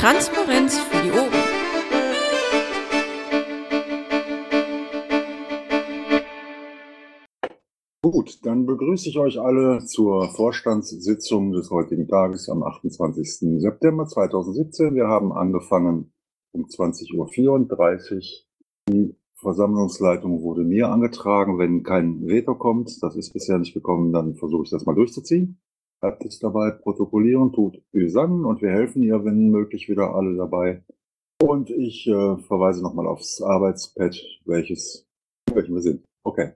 Transparenz für die Ohren. Gut, dann begrüße ich euch alle zur Vorstandssitzung des heutigen Tages am 28. September 2017. Wir haben angefangen um 20.34 Uhr. Die Versammlungsleitung wurde mir angetragen. Wenn kein Veto kommt, das ist bisher nicht gekommen, dann versuche ich das mal durchzuziehen. Bleibt es dabei, protokollieren tut Üsan und wir helfen ihr, wenn möglich, wieder alle dabei. Und ich äh, verweise nochmal aufs Arbeitspad, welches, welchen wir sind. Okay.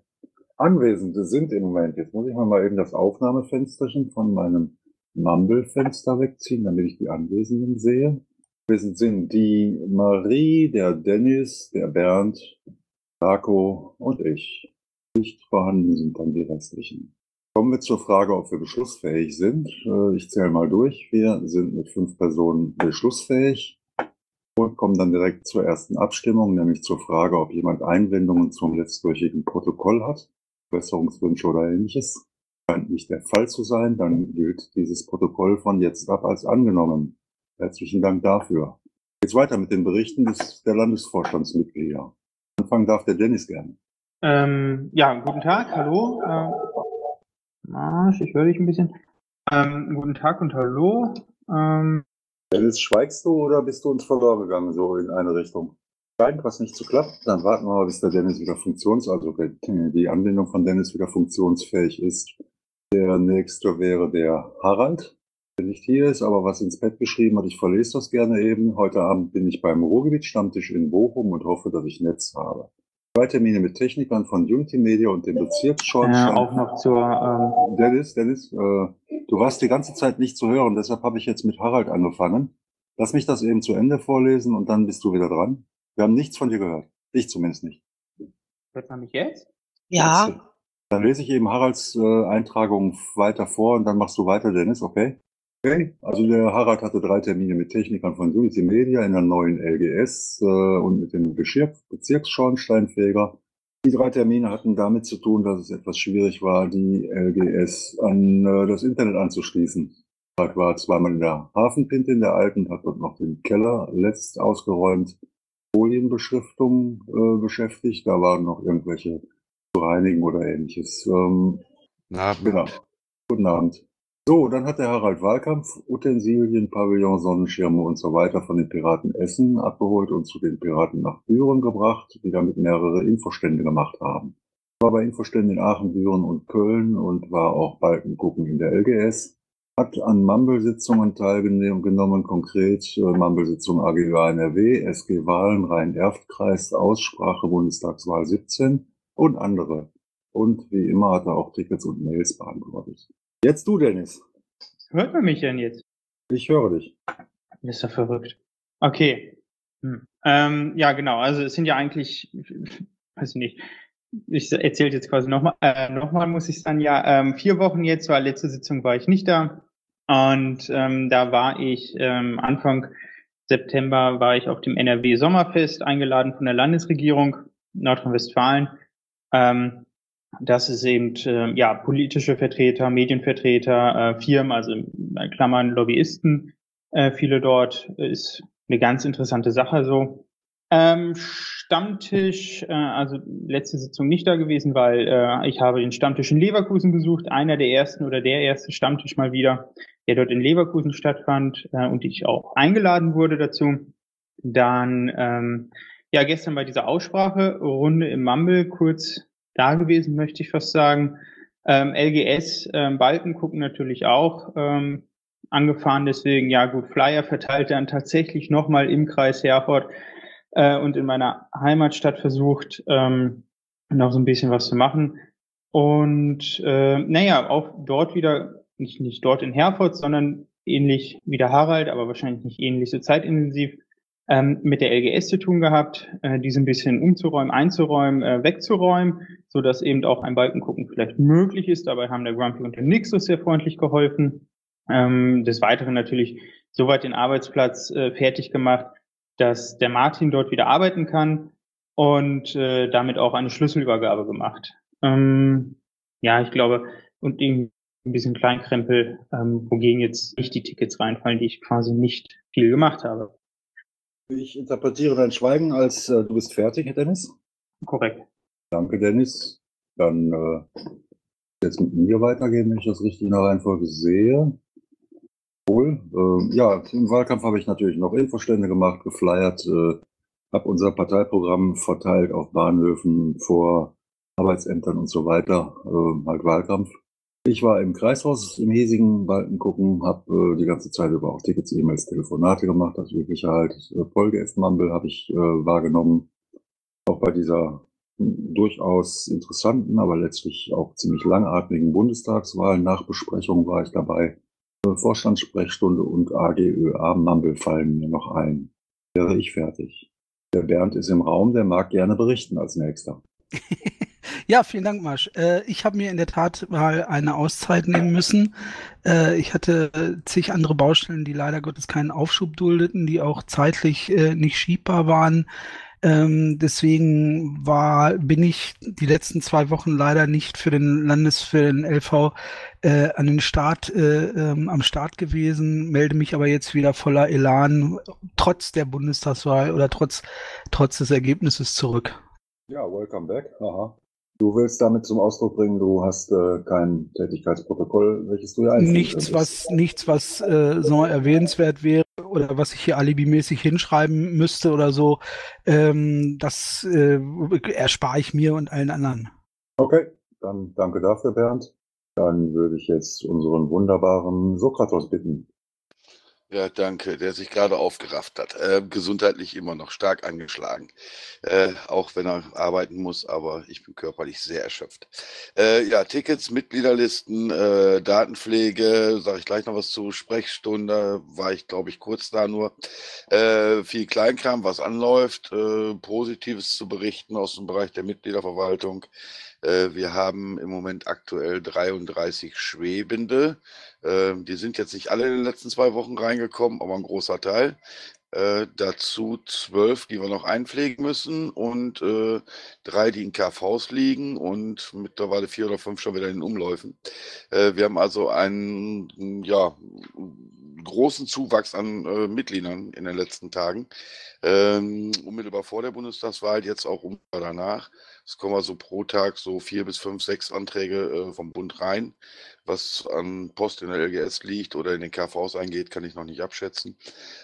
Anwesende sind im Moment, jetzt muss ich mal eben das Aufnahmefensterchen von meinem Mumble-Fenster wegziehen, damit ich die Anwesenden sehe. Anwesend sind die Marie, der Dennis, der Bernd, Marco und ich. Nicht vorhanden sind dann die restlichen. Kommen wir zur Frage, ob wir beschlussfähig sind. Äh, ich zähle mal durch. Wir sind mit fünf Personen beschlussfähig und kommen dann direkt zur ersten Abstimmung, nämlich zur Frage, ob jemand Einwendungen zum letztwöchigen Protokoll hat, Besserungswünsche oder ähnliches. Scheint nicht der Fall zu sein, dann gilt dieses Protokoll von jetzt ab als angenommen. Herzlichen Dank dafür. Jetzt weiter mit den Berichten des, der Landesvorstandsmitglieder. Anfangen darf der Dennis gerne. Ähm, ja, guten Tag, hallo. Äh, Marsch, ich höre dich ein bisschen. Ähm, guten Tag und hallo. Ähm, Dennis, schweigst du oder bist du uns verloren gegangen, so in eine Richtung? Scheint was nicht zu klappen, dann warten wir mal, bis der Dennis wieder funktions, also die Anbindung von Dennis wieder funktionsfähig ist. Der nächste wäre der Harald, der nicht hier ist, aber was ins Bett geschrieben hat. Ich verlese das gerne eben. Heute Abend bin ich beim Ruhrgebiet-Stammtisch in Bochum und hoffe, dass ich Netz habe. Zwei Termine mit Technikern von Unity Media und dem Bezirksschornstein. äh, auch noch zur, ähm, Dennis, Dennis, äh, du warst die ganze Zeit nicht zu hören, deshalb habe ich jetzt mit Harald angefangen. Lass mich das eben zu Ende vorlesen und dann bist du wieder dran. Wir haben nichts von dir gehört. Ich zumindest nicht. hört man mich jetzt? Ja, Dann lese ich eben Haralds äh, Eintragung weiter vor und dann machst du weiter, Dennis, okay? Okay, also der Harald hatte drei Termine mit Technikern von Unity Media in der neuen LGS äh, und mit dem Bezirksschornsteinfeger. Die drei Termine hatten damit zu tun, dass es etwas schwierig war, die LGS an äh, das Internet anzuschließen. Harald war zweimal in der Hafenpinte in der alten, hat dort noch den Keller letzt ausgeräumt, Folienbeschriftung äh, beschäftigt. Da waren noch irgendwelche zu reinigen oder ähnliches. Ähm, Na, Genau. Guten Abend. So, dann hat der Harald Wahlkampf Utensilien, Pavillon, Sonnenschirme und so weiter von den Piraten Essen abgeholt und zu den Piraten nach Büren gebracht, die damit mehrere Infostände gemacht haben. War bei Infoständen in Aachen, Büren und Köln und war auch Balkengucken in der LGS. Hat an Mumble-Sitzungen teilgenommen, konkret äh, Mumble-Sitzung AGÖ NRW, SG Wahlen, Rhein-Erft-Kreis, Aussprache, Bundestagswahl 17 und andere. Und wie immer hat er auch Tickets und Mails beantwortet. Jetzt du, Dennis. Hört man mich denn jetzt? Ich höre dich. Das ist ja verrückt. Okay. Hm. Ähm, ja, genau. Also es sind ja eigentlich, weiß ich nicht, ich erzähle jetzt quasi nochmal, äh, nochmal muss ich sagen, ja, ähm, vier Wochen jetzt, weil letzte Sitzung war ich nicht da. Und ähm, da war ich ähm, Anfang September war ich auf dem NRW Sommerfest eingeladen von der Landesregierung Nordrhein-Westfalen. Ähm, das ist eben äh, ja politische Vertreter, Medienvertreter, äh, Firmen, also in Klammern Lobbyisten, äh, viele dort ist eine ganz interessante Sache so. Ähm, Stammtisch, äh, also letzte Sitzung nicht da gewesen, weil äh, ich habe den Stammtisch in Leverkusen besucht, einer der ersten oder der erste Stammtisch mal wieder, der dort in Leverkusen stattfand äh, und ich auch eingeladen wurde dazu. Dann ähm, ja gestern bei dieser Aussprache Runde im Mumble kurz da gewesen, möchte ich fast sagen. Ähm, LGS, ähm, Balken gucken natürlich auch ähm, angefahren, deswegen ja gut, Flyer verteilt dann tatsächlich nochmal im Kreis Herford äh, und in meiner Heimatstadt versucht, ähm, noch so ein bisschen was zu machen. Und äh, naja, auch dort wieder, nicht, nicht dort in Herford, sondern ähnlich wie der Harald, aber wahrscheinlich nicht ähnlich so zeitintensiv, ähm, mit der LGS zu tun gehabt, äh, diese ein bisschen umzuräumen, einzuräumen, äh, wegzuräumen, so dass eben auch ein Balkengucken vielleicht möglich ist. Dabei haben der Grumpy und der Nixus sehr freundlich geholfen. Ähm, des Weiteren natürlich soweit den Arbeitsplatz äh, fertig gemacht, dass der Martin dort wieder arbeiten kann und äh, damit auch eine Schlüsselübergabe gemacht. Ähm, ja, ich glaube, und irgendwie ein bisschen Kleinkrempel, ähm, wogegen jetzt nicht die Tickets reinfallen, die ich quasi nicht viel gemacht habe. Ich interpretiere dein Schweigen als äh, du bist fertig, Herr Dennis. Korrekt. Danke, Dennis. Dann äh, jetzt mit mir weitergehen, wenn ich das richtig in der Reihenfolge sehe. Cool. Äh, ja, im Wahlkampf habe ich natürlich noch Infostände gemacht, geflyert, äh, habe unser Parteiprogramm verteilt auf Bahnhöfen, vor Arbeitsämtern und so weiter, äh, halt Wahlkampf. Ich war im Kreishaus im hiesigen Balken gucken, habe äh, die ganze Zeit über auch Tickets, E-Mails, Telefonate gemacht, das übliche halt. Äh, Folge F-Mumble habe ich äh, wahrgenommen. Auch bei dieser durchaus interessanten, aber letztlich auch ziemlich langatmigen Bundestagswahl. Nachbesprechung war ich dabei. Vorstandssprechstunde und AGÖA Mumble fallen mir noch ein. Wäre ich fertig. Der Bernd ist im Raum, der mag gerne berichten als nächster. Ja, vielen Dank, Marsch. Äh, ich habe mir in der Tat mal eine Auszeit nehmen müssen. Äh, ich hatte äh, zig andere Baustellen, die leider Gottes keinen Aufschub duldeten, die auch zeitlich äh, nicht schiebbar waren. Ähm, deswegen war, bin ich die letzten zwei Wochen leider nicht für den Landes, für den LV äh, an den Start, äh, ähm, am Start gewesen, melde mich aber jetzt wieder voller Elan, trotz der Bundestagswahl oder trotz, trotz des Ergebnisses zurück. Ja, welcome back. Aha. Du willst damit zum Ausdruck bringen, du hast äh, kein Tätigkeitsprotokoll, welches du ja Nichts, was, nichts, was äh, so erwähnenswert wäre oder was ich hier alibimäßig hinschreiben müsste oder so. Ähm, das äh, erspare ich mir und allen anderen. Okay, dann danke dafür, Bernd. Dann würde ich jetzt unseren wunderbaren Sokratos bitten, ja, danke, der sich gerade aufgerafft hat. Äh, gesundheitlich immer noch stark angeschlagen. Äh, auch wenn er arbeiten muss, aber ich bin körperlich sehr erschöpft. Äh, ja, Tickets, Mitgliederlisten, äh, Datenpflege, sage ich gleich noch was zu. Sprechstunde war ich, glaube ich, kurz da nur. Äh, viel Kleinkram, was anläuft, äh, Positives zu berichten aus dem Bereich der Mitgliederverwaltung. Äh, wir haben im Moment aktuell 33 Schwebende. Ähm, die sind jetzt nicht alle in den letzten zwei Wochen reingekommen, aber ein großer Teil. Äh, dazu zwölf, die wir noch einpflegen müssen und äh, drei, die in KVs liegen und mittlerweile vier oder fünf schon wieder in den Umläufen. Äh, wir haben also einen ja, großen Zuwachs an äh, Mitgliedern in den letzten Tagen. Ähm, unmittelbar vor der Bundestagswahl, jetzt auch unmittelbar danach. Es kommen also pro Tag so vier bis fünf, sechs Anträge äh, vom Bund rein. Was an Post in der LGS liegt oder in den KVs eingeht, kann ich noch nicht abschätzen.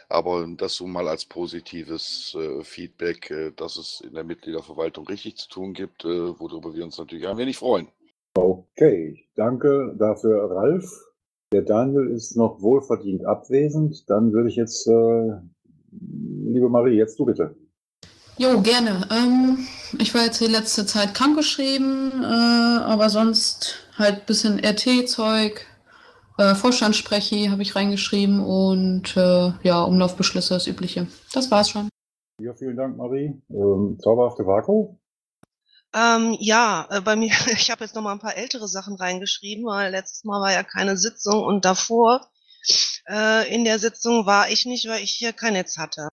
Aber das so mal als positives äh, Feedback, äh, dass es in der Mitgliederverwaltung richtig zu tun gibt, äh, worüber wir uns natürlich ein wenig freuen. Okay, danke dafür, Ralf. Der Daniel ist noch wohlverdient abwesend. Dann würde ich jetzt, äh, liebe Marie, jetzt du bitte. Jo, gerne. Ähm, ich war jetzt die letzte Zeit krankgeschrieben, äh, aber sonst halt bisschen RT-Zeug, äh, Vorstandssprechi habe ich reingeschrieben und äh, ja, Umlaufbeschlüsse, das Übliche. Das war's schon. Ja, vielen Dank, Marie. Ähm, zauberhafte Vaku? Ähm, ja, äh, bei mir, ich habe jetzt noch mal ein paar ältere Sachen reingeschrieben, weil letztes Mal war ja keine Sitzung und davor äh, in der Sitzung war ich nicht, weil ich hier kein Netz hatte.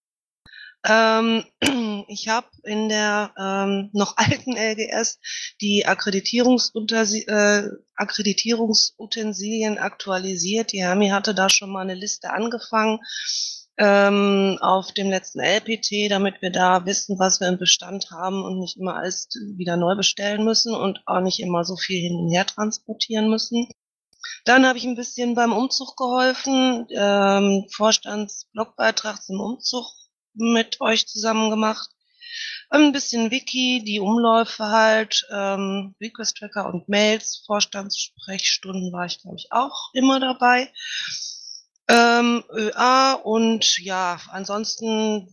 Ähm, ich habe in der ähm, noch alten LGS die äh, Akkreditierungsutensilien aktualisiert. Die Hermi hatte da schon mal eine Liste angefangen ähm, auf dem letzten LPT, damit wir da wissen, was wir im Bestand haben und nicht immer alles wieder neu bestellen müssen und auch nicht immer so viel hin und her transportieren müssen. Dann habe ich ein bisschen beim Umzug geholfen, ähm, Vorstandsblogbeitrag zum Umzug mit euch zusammen gemacht. Ein bisschen Wiki, die Umläufe halt, ähm, Request-Tracker und Mails, Vorstandssprechstunden war ich, glaube ich, auch immer dabei. Ähm, ÖA und ja, ansonsten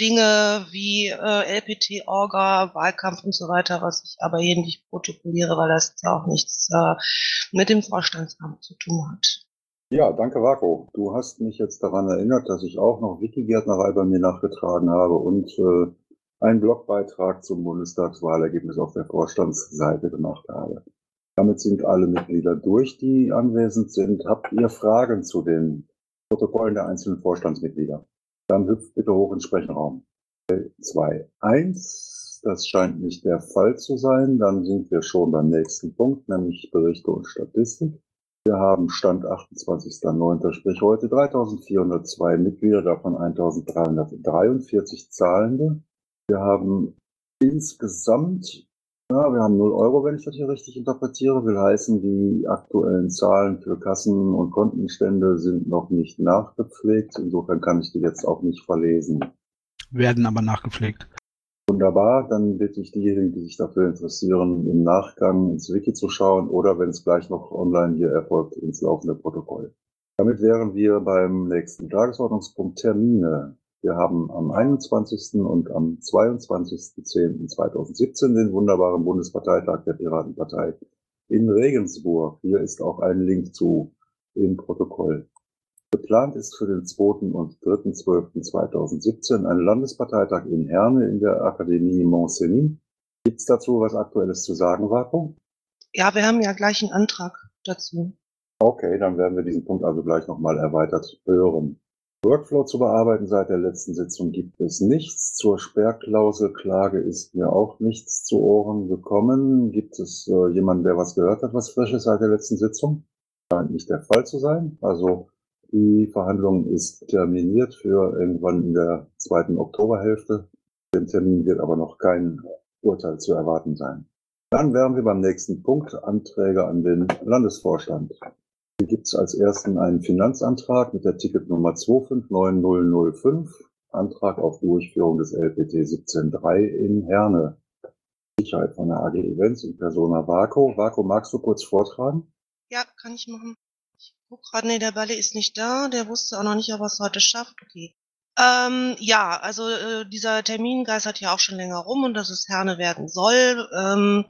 Dinge wie äh, LPT, Orga, Wahlkampf und so weiter, was ich aber hier nicht protokolliere, weil das auch nichts äh, mit dem Vorstandsamt zu tun hat. Ja, danke, Vako. Du hast mich jetzt daran erinnert, dass ich auch noch Wikigärtnerei bei mir nachgetragen habe und äh, einen Blogbeitrag zum Bundestagswahlergebnis auf der Vorstandsseite gemacht habe. Damit sind alle Mitglieder durch, die anwesend sind. Habt ihr Fragen zu den Protokollen der einzelnen Vorstandsmitglieder? Dann hüpft bitte hoch ins Sprechenraum. 2, 1. Das scheint nicht der Fall zu sein. Dann sind wir schon beim nächsten Punkt, nämlich Berichte und Statistik. Wir haben Stand 28.09., sprich heute 3402 Mitglieder, davon 1343 Zahlende. Wir haben insgesamt, ja, wir haben 0 Euro, wenn ich das hier richtig interpretiere, will heißen, die aktuellen Zahlen für Kassen und Kontenstände sind noch nicht nachgepflegt. Insofern kann ich die jetzt auch nicht verlesen. Werden aber nachgepflegt. Wunderbar, dann bitte ich diejenigen, die sich dafür interessieren, im Nachgang ins Wiki zu schauen oder wenn es gleich noch online hier erfolgt, ins laufende Protokoll. Damit wären wir beim nächsten Tagesordnungspunkt Termine. Wir haben am 21. und am 22.10.2017 den wunderbaren Bundesparteitag der Piratenpartei in Regensburg. Hier ist auch ein Link zu im Protokoll. Geplant ist für den 2. und 3.12.2017 ein Landesparteitag in Herne in der Akademie Mont-Cenis. Gibt es dazu was Aktuelles zu sagen, Vaku? Ja, wir haben ja gleich einen Antrag dazu. Okay, dann werden wir diesen Punkt also gleich nochmal erweitert hören. Workflow zu bearbeiten seit der letzten Sitzung gibt es nichts. Zur Sperrklauselklage ist mir auch nichts zu Ohren gekommen. Gibt es äh, jemanden, der was gehört hat, was Frisches seit der letzten Sitzung? Scheint nicht der Fall zu sein. Also die Verhandlung ist terminiert für irgendwann in der zweiten Oktoberhälfte. Dem Termin wird aber noch kein Urteil zu erwarten sein. Dann wären wir beim nächsten Punkt, Anträge an den Landesvorstand. Hier gibt es als ersten einen Finanzantrag mit der Ticketnummer 259005, Antrag auf Durchführung des LPT 17.3 in Herne. Sicherheit von der AG Events und Persona Vaco. Vaco, magst du kurz vortragen? Ja, kann ich machen. Ich guck gerade, nee, der Balle ist nicht da. Der wusste auch noch nicht, ob er es heute schafft. Okay. Ähm, ja, also äh, dieser Termin geistert ja auch schon länger rum und dass es Herne werden soll. Ähm,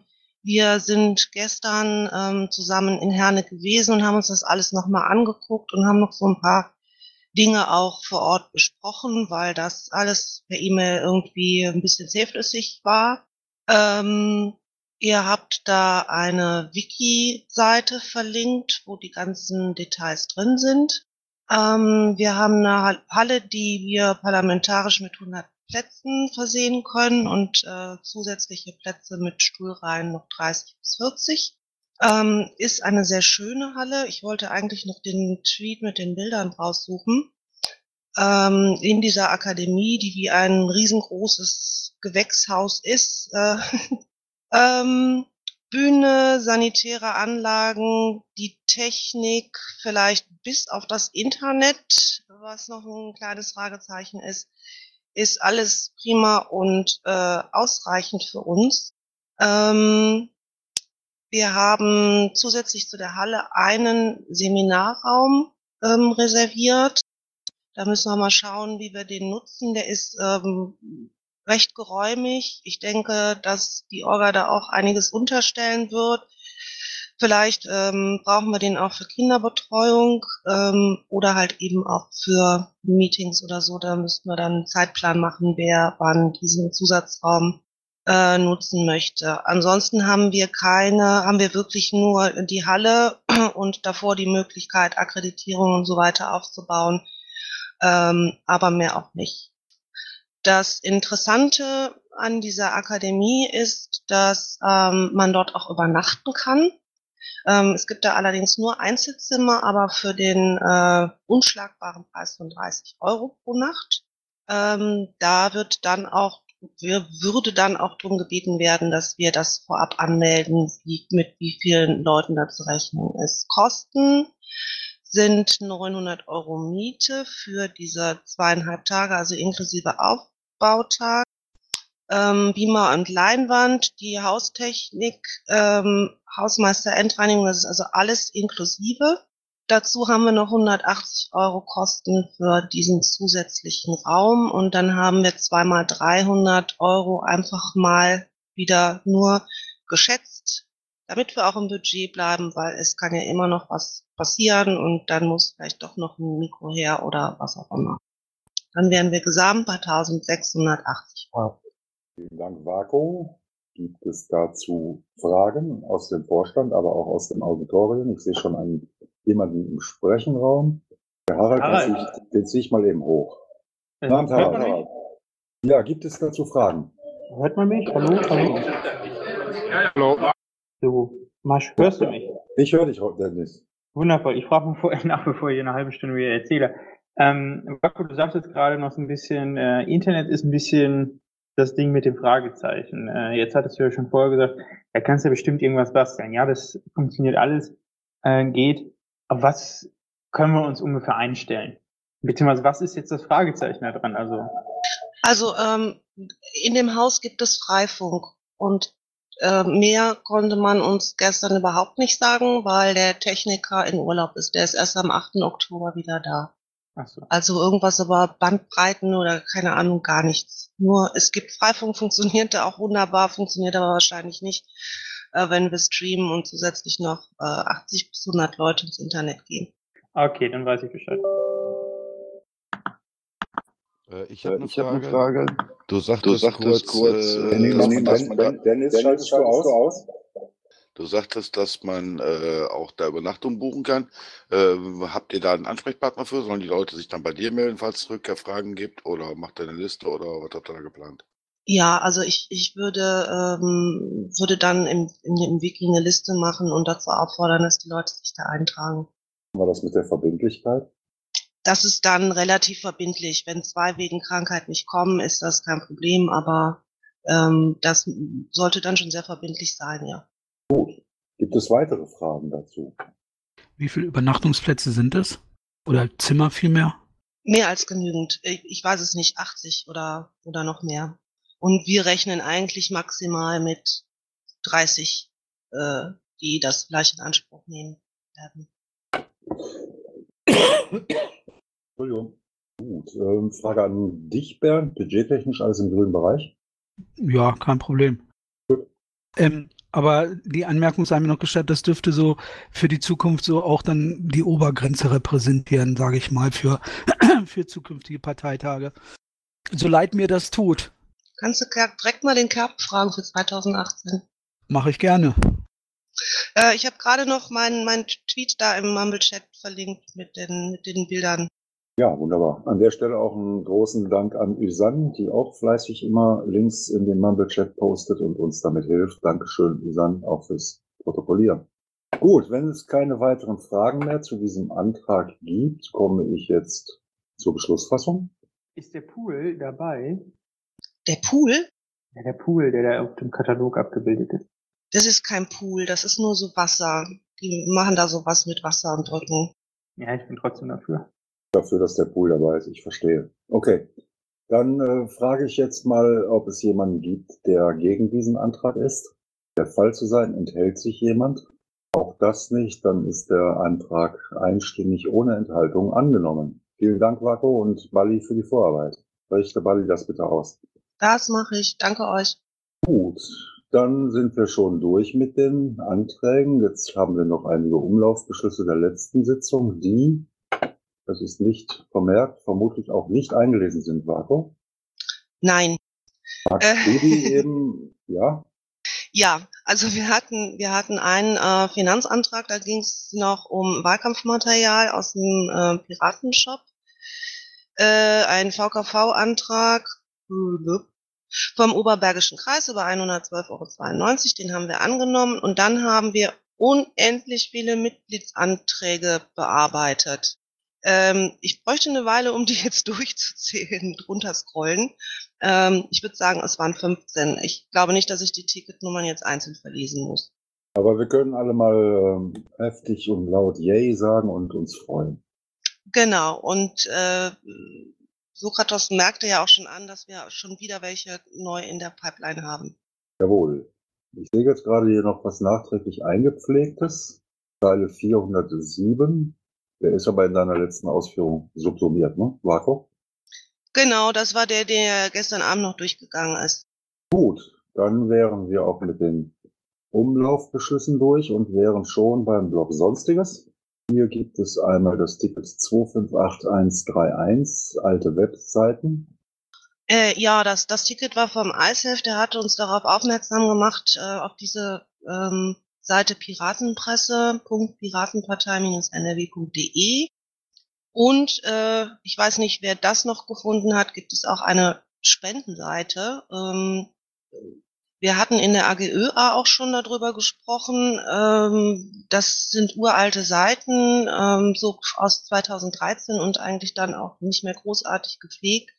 wir sind gestern ähm, zusammen in Herne gewesen und haben uns das alles nochmal angeguckt und haben noch so ein paar Dinge auch vor Ort besprochen, weil das alles per E-Mail irgendwie ein bisschen zähflüssig war. Ähm, Ihr habt da eine Wiki-Seite verlinkt, wo die ganzen Details drin sind. Ähm, wir haben eine Halle, die wir parlamentarisch mit 100 Plätzen versehen können und äh, zusätzliche Plätze mit Stuhlreihen noch 30 bis 40. Ähm, ist eine sehr schöne Halle. Ich wollte eigentlich noch den Tweet mit den Bildern raussuchen. Ähm, in dieser Akademie, die wie ein riesengroßes Gewächshaus ist, äh, Ähm, Bühne, sanitäre Anlagen, die Technik, vielleicht bis auf das Internet, was noch ein kleines Fragezeichen ist, ist alles prima und äh, ausreichend für uns. Ähm, wir haben zusätzlich zu der Halle einen Seminarraum ähm, reserviert. Da müssen wir mal schauen, wie wir den nutzen. Der ist ähm, recht geräumig. Ich denke, dass die Orga da auch einiges unterstellen wird. Vielleicht ähm, brauchen wir den auch für Kinderbetreuung ähm, oder halt eben auch für Meetings oder so. Da müssten wir dann einen Zeitplan machen, wer wann diesen Zusatzraum äh, nutzen möchte. Ansonsten haben wir keine, haben wir wirklich nur die Halle und davor die Möglichkeit, Akkreditierung und so weiter aufzubauen, ähm, aber mehr auch nicht. Das Interessante an dieser Akademie ist, dass ähm, man dort auch übernachten kann. Ähm, es gibt da allerdings nur Einzelzimmer, aber für den äh, unschlagbaren Preis von 30 Euro pro Nacht. Ähm, da wird dann auch, wir, würde dann auch darum gebeten werden, dass wir das vorab anmelden, wie, mit wie vielen Leuten da zu rechnen ist. Kosten sind 900 Euro Miete für diese zweieinhalb Tage, also inklusive Auf Bautag, ähm, Beamer und Leinwand, die Haustechnik, ähm, Hausmeister Endreinigung, das ist also alles inklusive. Dazu haben wir noch 180 Euro Kosten für diesen zusätzlichen Raum und dann haben wir zweimal 300 Euro einfach mal wieder nur geschätzt, damit wir auch im Budget bleiben, weil es kann ja immer noch was passieren und dann muss vielleicht doch noch ein Mikro her oder was auch immer. Dann wären wir gesamt bei 1680 Euro. Vielen Dank, Vaku. Gibt es dazu Fragen aus dem Vorstand, aber auch aus dem Auditorium? Ich sehe schon einen, jemanden im Sprechenraum. Der Harald, Harald. Den, den ziehe ich mal eben hoch. Äh, Abend, Harald. Ja, gibt es dazu Fragen? Hört man mich? Hallo? Hallo? Ja, hallo. So, Masch, hörst du mich? Ich höre dich, Dennis. Wundervoll. Ich frage mal vorher nach, bevor ich eine halbe Stunde wieder erzähle. Ähm, Marco, du sagtest gerade noch so ein bisschen, äh, Internet ist ein bisschen das Ding mit dem Fragezeichen. Äh, jetzt hattest du ja schon vorher gesagt, da kannst du ja bestimmt irgendwas basteln. Ja, das funktioniert alles, äh, geht. Aber was können wir uns ungefähr einstellen? Beziehungsweise was ist jetzt das Fragezeichen da dran? Also, Also ähm, in dem Haus gibt es Freifunk und äh, mehr konnte man uns gestern überhaupt nicht sagen, weil der Techniker in Urlaub ist. Der ist erst am 8. Oktober wieder da. So. Also irgendwas über Bandbreiten oder keine Ahnung, gar nichts. Nur es gibt Freifunk, funktionierte auch wunderbar, funktioniert aber wahrscheinlich nicht, äh, wenn wir streamen und zusätzlich noch äh, 80 bis 100 Leute ins Internet gehen. Okay, dann weiß ich Bescheid. Äh, ich Äh, habe eine ich habe Frage. eine Frage. Du sagtest, Du sagtest kurz, kurz, äh, äh, dass man, dass Den- man, Den- Dennis, schaltest du aus? du sagtest, dass man äh, auch da Übernachtung buchen kann. Äh, habt ihr da einen Ansprechpartner für? Sollen die Leute sich dann bei dir melden, falls es Rückkehrfragen gibt? Oder macht ihr eine Liste oder was habt ihr da geplant? Ja, also ich, ich würde, ähm, würde dann im, in dem Wiki eine Liste machen und dazu auffordern, dass die Leute sich da eintragen. War das mit der Verbindlichkeit? Das ist dann relativ verbindlich. Wenn zwei wegen Krankheit nicht kommen, ist das kein Problem, aber ähm, das sollte dann schon sehr verbindlich sein, ja. Gibt es weitere Fragen dazu? Wie viele Übernachtungsplätze sind es? Oder Zimmer vielmehr? Mehr als genügend. Ich, ich weiß es nicht, 80 oder, oder noch mehr. Und wir rechnen eigentlich maximal mit 30, äh, die das vielleicht in Anspruch nehmen werden. Entschuldigung. Gut. Ähm, Frage an dich, Bernd. Budgettechnisch alles im grünen Bereich? Ja, kein Problem. Ähm, aber die Anmerkung sei mir noch gestattet, das dürfte so für die Zukunft so auch dann die Obergrenze repräsentieren, sage ich mal, für, für zukünftige Parteitage. So leid mir das tut, Kannst du direkt mal den Kerb fragen für 2018? mache ich gerne. Äh, ich habe gerade noch meinen mein Tweet da im Mumble-Chat verlinkt mit den, mit den Bildern. Ja, wunderbar. An der Stelle auch einen großen Dank an Isan, die auch fleißig immer Links in den Mumble-Chat postet und uns damit hilft. Dankeschön, Isan, auch fürs Protokollieren. Gut, wenn es keine weiteren Fragen mehr zu diesem Antrag gibt, komme ich jetzt zur Beschlussfassung. Ist der Pool dabei? Der Pool, Ja, der Pool, der da auf dem Katalog abgebildet ist. das ist kein Pool, das ist nur so Wasser. Die machen da sowas mit Wasser und drücken. Ja, ich bin trotzdem dafür. Dafür, dass der Pool dabei ist, ich verstehe. Okay, dann äh, frage ich jetzt mal, ob es jemanden gibt, der gegen diesen Antrag ist. Der Fall zu sein, enthält sich jemand? Auch das nicht, dann ist der Antrag einstimmig ohne Enthaltung angenommen. Vielen Dank, Vako und Bali für die Vorarbeit. Richte Bali das bitte aus. Das mache ich. Danke euch. Gut, dann sind wir schon durch mit den Anträgen. Jetzt haben wir noch einige Umlaufbeschlüsse der letzten Sitzung, die, das ist nicht vermerkt, vermutlich auch nicht eingelesen sind, Vako. Nein. Magst Äh. die eben, ja? Ja, also wir hatten, wir hatten einen äh, Finanzantrag, da ging es noch um Wahlkampfmaterial aus dem äh, Piratenshop. Äh, ein VKV-Antrag vom Oberbergischen Kreis über 112,92 Euro, den haben wir angenommen und dann haben wir unendlich viele Mitgliedsanträge bearbeitet. Ähm, ich bräuchte eine Weile, um die jetzt durchzuzählen, drunter scrollen. Ähm, ich würde sagen, es waren 15. Ich glaube nicht, dass ich die Ticketnummern jetzt einzeln verlesen muss. Aber wir können alle mal ähm, heftig und laut Yay sagen und uns freuen. Genau, und äh, Sokratos merkte ja auch schon an, dass wir schon wieder welche neu in der Pipeline haben. Jawohl. Ich sehe jetzt gerade hier noch was nachträglich eingepflegtes. Zeile 407. Der ist aber in deiner letzten Ausführung subsumiert, ne? Vako? Genau, das war der, der gestern Abend noch durchgegangen ist. Gut, dann wären wir auch mit den Umlaufbeschlüssen durch und wären schon beim Block Sonstiges. Hier gibt es einmal das Ticket 258131, alte Webseiten. Äh, ja, das, das Ticket war vom ISEF, der hatte uns darauf aufmerksam gemacht, äh, auf diese ähm, Seite piratenpresse.piratenpartei-nrw.de. Und äh, ich weiß nicht, wer das noch gefunden hat, gibt es auch eine Spendenseite. Ähm, wir hatten in der AGÖA auch schon darüber gesprochen. Ähm, das sind uralte Seiten, ähm, so aus 2013 und eigentlich dann auch nicht mehr großartig gepflegt.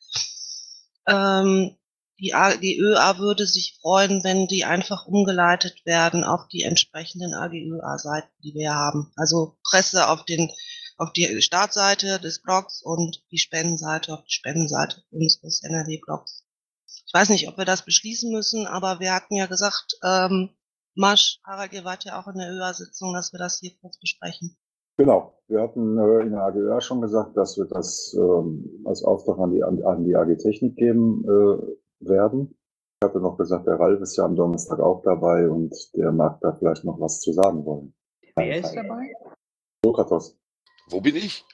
Ähm, die, A die ÖA würde sich freuen, wenn die einfach umgeleitet werden auf die entsprechenden AGÖA-Seiten, die wir haben. Also Presse auf den auf die Startseite des Blogs und die Spendenseite auf die Spendenseite unseres NRW-Blogs. Ich weiß nicht, ob wir das beschließen müssen, aber wir hatten ja gesagt, ähm, Masch, Harald, ihr wart ja auch in der ÖA-Sitzung, dass wir das hier kurz besprechen. Genau, wir hatten äh, in der AGÖA schon gesagt, dass wir das ähm, als Auftrag an die, an, an die AG Technik geben äh, werden. Ich hatte noch gesagt, der Ralf ist ja am Donnerstag auch dabei und der mag da vielleicht noch was zu sagen wollen. Wer ist dabei? Sokratos. Wo bin ich?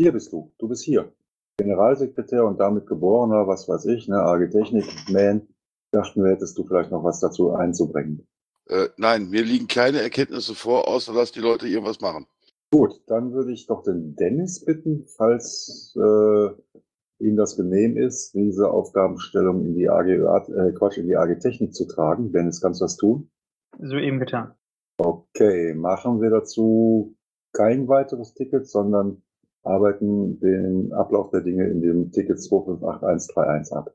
Hier bist du. Du bist hier. Generalsekretär und damit Geborener, was weiß ich, ne, AG Technik, Man. Dachten wir, hättest du vielleicht noch was dazu einzubringen. Äh, nein, mir liegen keine Erkenntnisse vor, außer dass die Leute irgendwas machen. Gut, dann würde ich doch den Dennis bitten, falls äh, ihm das genehm ist, diese Aufgabenstellung in die AG, äh, Quatsch, in die AG Technik zu tragen. Dennis, kannst du das tun? Soeben getan. Okay, machen wir dazu kein weiteres Ticket, sondern arbeiten den Ablauf der Dinge in dem Ticket 258131 ab.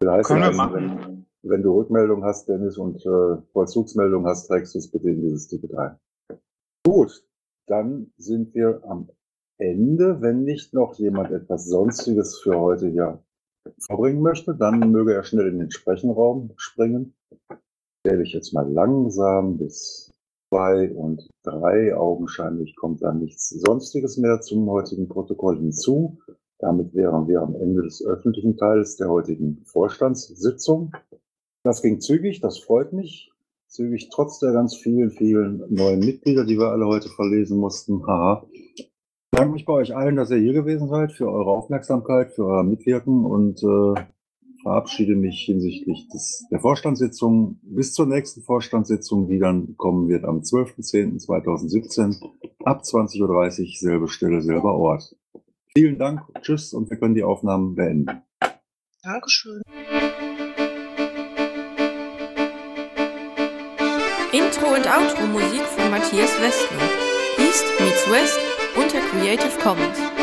Das heißt, Können wir also, machen. wenn, wenn du Rückmeldung hast, Dennis, und äh, Vollzugsmeldung hast, trägst du es bitte in dieses Ticket ein. Gut, dann sind wir am Ende. Wenn nicht noch jemand etwas Sonstiges für heute hier vorbringen möchte, dann möge er schnell in den Sprechenraum springen. Stelle ich jetzt mal langsam bis zwei und drei. Augenscheinlich kommt da nichts Sonstiges mehr zum heutigen Protokoll hinzu. Damit wären wir am Ende des öffentlichen Teils der heutigen Vorstandssitzung. Das ging zügig, das freut mich. Zügig trotz der ganz vielen, vielen neuen Mitglieder, die wir alle heute verlesen mussten. Haha. Ich bedanke mich bei euch allen, dass ihr hier gewesen seid, für eure Aufmerksamkeit, für euer Mitwirken und äh, verabschiede mich hinsichtlich des, der Vorstandssitzung bis zur nächsten Vorstandssitzung, die dann kommen wird am 12.10.2017 ab 20.30 Uhr, selbe Stelle, selber Ort. Vielen Dank, tschüss und wir können die Aufnahmen beenden. Dankeschön. Intro und Outro Musik von Matthias Westner. East meets West unter Creative Commons.